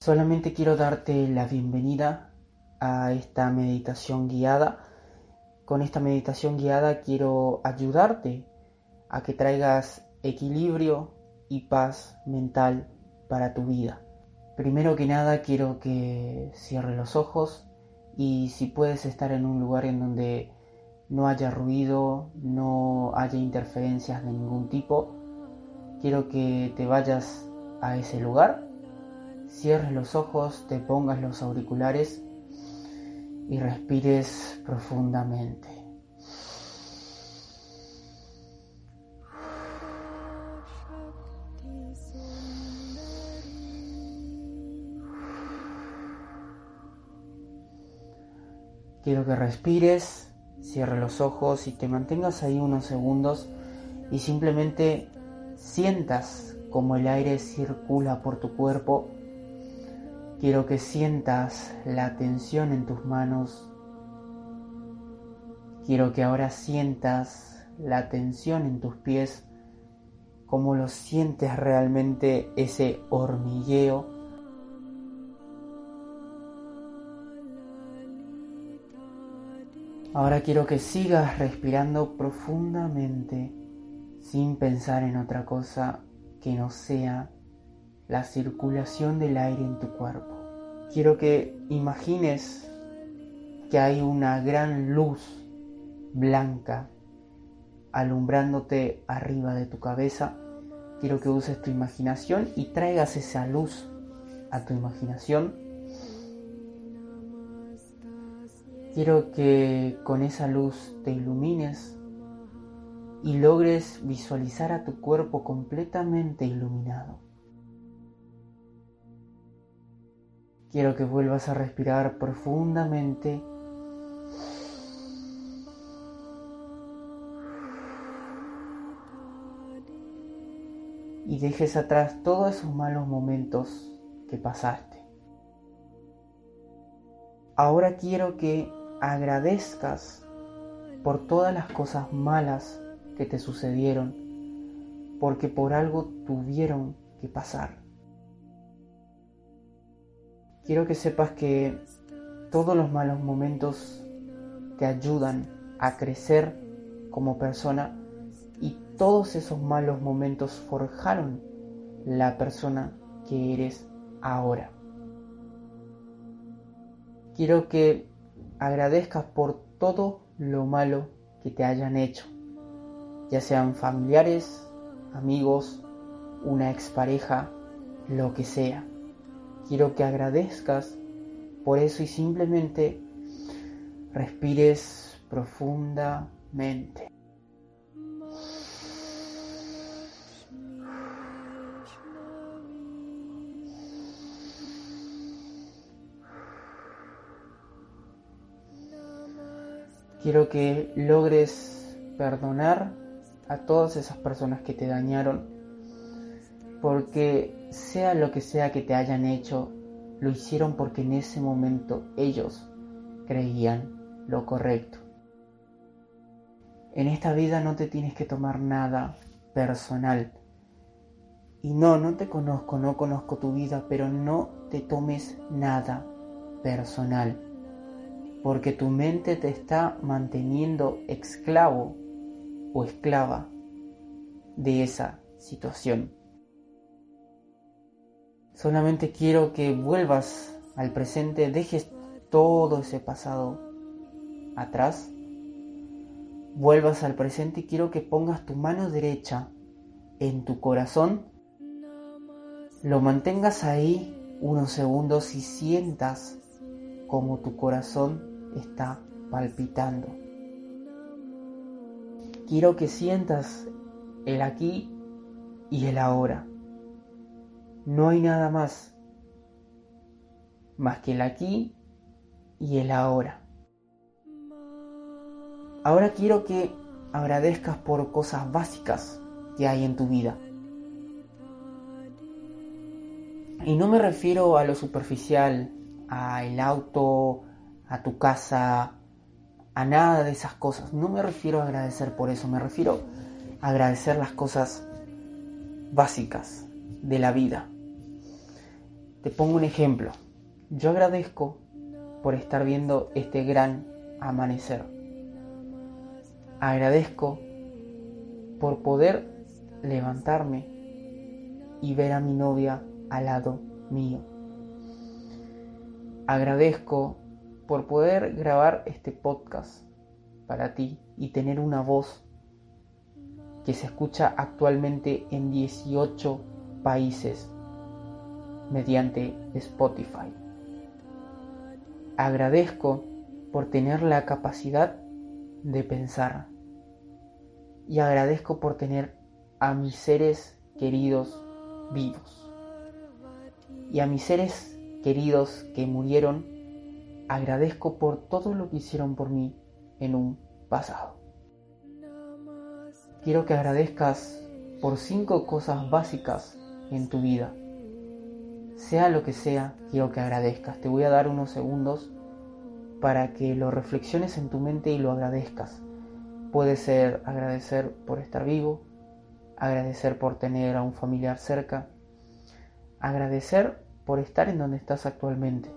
Solamente quiero darte la bienvenida a esta meditación guiada. Con esta meditación guiada quiero ayudarte a que traigas equilibrio y paz mental para tu vida. Primero que nada quiero que cierres los ojos y si puedes estar en un lugar en donde no haya ruido, no haya interferencias de ningún tipo, quiero que te vayas a ese lugar cierres los ojos, te pongas los auriculares y respires profundamente. Quiero que respires, cierre los ojos y te mantengas ahí unos segundos y simplemente sientas como el aire circula por tu cuerpo Quiero que sientas la tensión en tus manos. Quiero que ahora sientas la tensión en tus pies, cómo lo sientes realmente ese hormigueo. Ahora quiero que sigas respirando profundamente sin pensar en otra cosa que no sea la circulación del aire en tu cuerpo. Quiero que imagines que hay una gran luz blanca alumbrándote arriba de tu cabeza. Quiero que uses tu imaginación y traigas esa luz a tu imaginación. Quiero que con esa luz te ilumines y logres visualizar a tu cuerpo completamente iluminado. Quiero que vuelvas a respirar profundamente. Y dejes atrás todos esos malos momentos que pasaste. Ahora quiero que agradezcas por todas las cosas malas que te sucedieron, porque por algo tuvieron que pasar. Quiero que sepas que todos los malos momentos te ayudan a crecer como persona y todos esos malos momentos forjaron la persona que eres ahora. Quiero que agradezcas por todo lo malo que te hayan hecho, ya sean familiares, amigos, una expareja, lo que sea. Quiero que agradezcas por eso y simplemente respires profundamente. Quiero que logres perdonar a todas esas personas que te dañaron porque sea lo que sea que te hayan hecho, lo hicieron porque en ese momento ellos creían lo correcto. En esta vida no te tienes que tomar nada personal. Y no, no te conozco, no conozco tu vida, pero no te tomes nada personal. Porque tu mente te está manteniendo esclavo o esclava de esa situación. Solamente quiero que vuelvas al presente, dejes todo ese pasado atrás, vuelvas al presente y quiero que pongas tu mano derecha en tu corazón, lo mantengas ahí unos segundos y sientas como tu corazón está palpitando. Quiero que sientas el aquí y el ahora. No hay nada más. más que el aquí y el ahora. Ahora quiero que agradezcas por cosas básicas que hay en tu vida. Y no me refiero a lo superficial, a el auto, a tu casa, a nada de esas cosas. No me refiero a agradecer por eso, me refiero a agradecer las cosas básicas de la vida. Te pongo un ejemplo. Yo agradezco por estar viendo este gran amanecer. Agradezco por poder levantarme y ver a mi novia al lado mío. Agradezco por poder grabar este podcast para ti y tener una voz que se escucha actualmente en 18 países mediante Spotify. Agradezco por tener la capacidad de pensar y agradezco por tener a mis seres queridos vivos y a mis seres queridos que murieron agradezco por todo lo que hicieron por mí en un pasado. Quiero que agradezcas por cinco cosas básicas en tu vida. Sea lo que sea, quiero que agradezcas. Te voy a dar unos segundos para que lo reflexiones en tu mente y lo agradezcas. Puede ser agradecer por estar vivo, agradecer por tener a un familiar cerca, agradecer por estar en donde estás actualmente,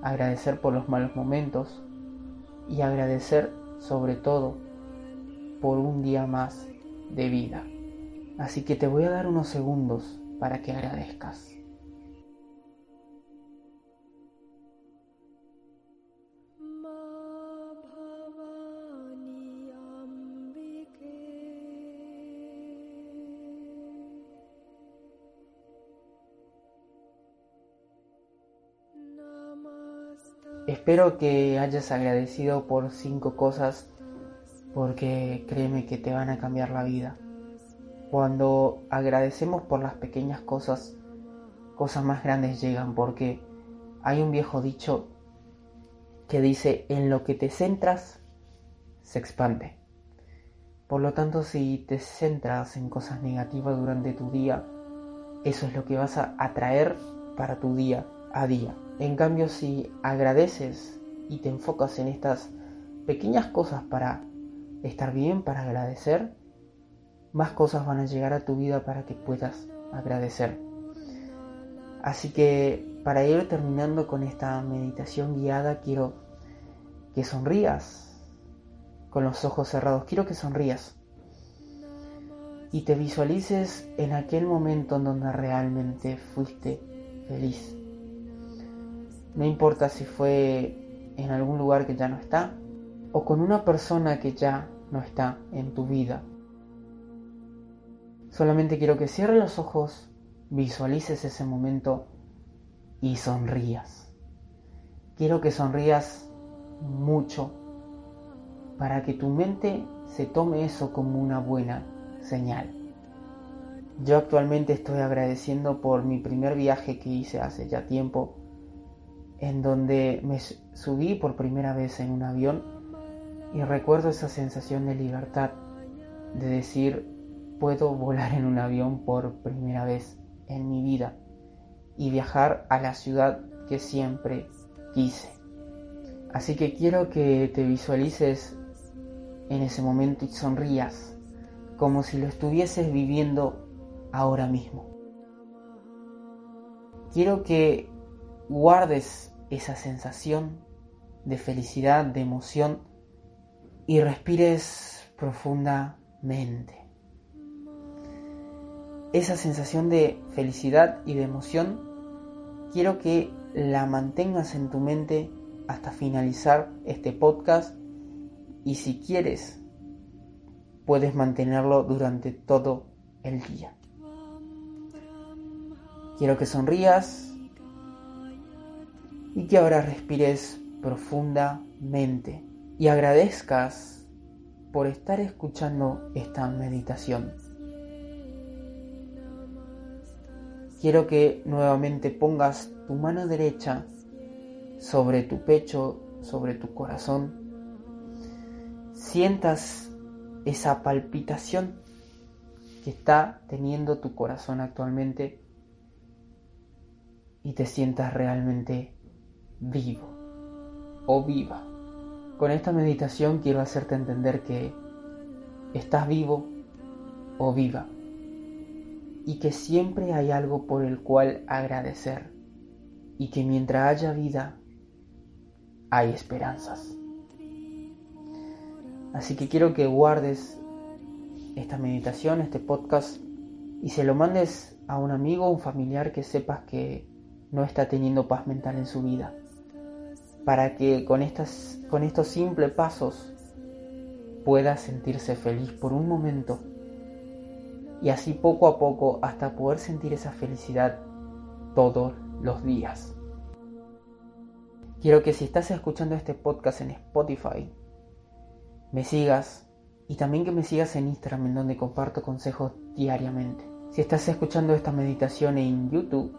agradecer por los malos momentos y agradecer sobre todo por un día más de vida. Así que te voy a dar unos segundos para que agradezcas. Espero que hayas agradecido por cinco cosas porque créeme que te van a cambiar la vida. Cuando agradecemos por las pequeñas cosas, cosas más grandes llegan porque hay un viejo dicho que dice, en lo que te centras, se expande. Por lo tanto, si te centras en cosas negativas durante tu día, eso es lo que vas a atraer para tu día a día. En cambio, si agradeces y te enfocas en estas pequeñas cosas para estar bien, para agradecer, más cosas van a llegar a tu vida para que puedas agradecer. Así que para ir terminando con esta meditación guiada, quiero que sonrías con los ojos cerrados. Quiero que sonrías y te visualices en aquel momento en donde realmente fuiste feliz. No importa si fue en algún lugar que ya no está o con una persona que ya no está en tu vida. Solamente quiero que cierres los ojos, visualices ese momento y sonrías. Quiero que sonrías mucho para que tu mente se tome eso como una buena señal. Yo actualmente estoy agradeciendo por mi primer viaje que hice hace ya tiempo, en donde me subí por primera vez en un avión y recuerdo esa sensación de libertad, de decir, puedo volar en un avión por primera vez en mi vida y viajar a la ciudad que siempre quise. Así que quiero que te visualices en ese momento y sonrías como si lo estuvieses viviendo ahora mismo. Quiero que guardes esa sensación de felicidad, de emoción y respires profundamente. Esa sensación de felicidad y de emoción quiero que la mantengas en tu mente hasta finalizar este podcast y si quieres puedes mantenerlo durante todo el día. Quiero que sonrías y que ahora respires profundamente y agradezcas por estar escuchando esta meditación. Quiero que nuevamente pongas tu mano derecha sobre tu pecho, sobre tu corazón, sientas esa palpitación que está teniendo tu corazón actualmente y te sientas realmente vivo o viva. Con esta meditación quiero hacerte entender que estás vivo o viva y que siempre hay algo por el cual agradecer y que mientras haya vida hay esperanzas. Así que quiero que guardes esta meditación, este podcast y se lo mandes a un amigo o un familiar que sepas que no está teniendo paz mental en su vida. Para que con, estas, con estos simples pasos pueda sentirse feliz por un momento y así poco a poco hasta poder sentir esa felicidad todos los días. Quiero que si estás escuchando este podcast en Spotify, me sigas y también que me sigas en Instagram en donde comparto consejos diariamente. Si estás escuchando esta meditación en YouTube,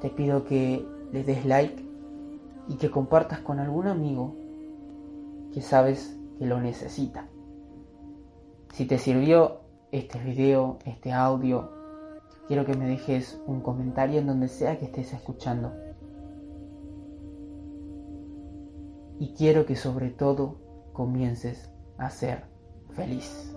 te pido que le des like y que compartas con algún amigo que sabes que lo necesita. Si te sirvió este video, este audio, quiero que me dejes un comentario en donde sea que estés escuchando. Y quiero que sobre todo comiences a ser feliz.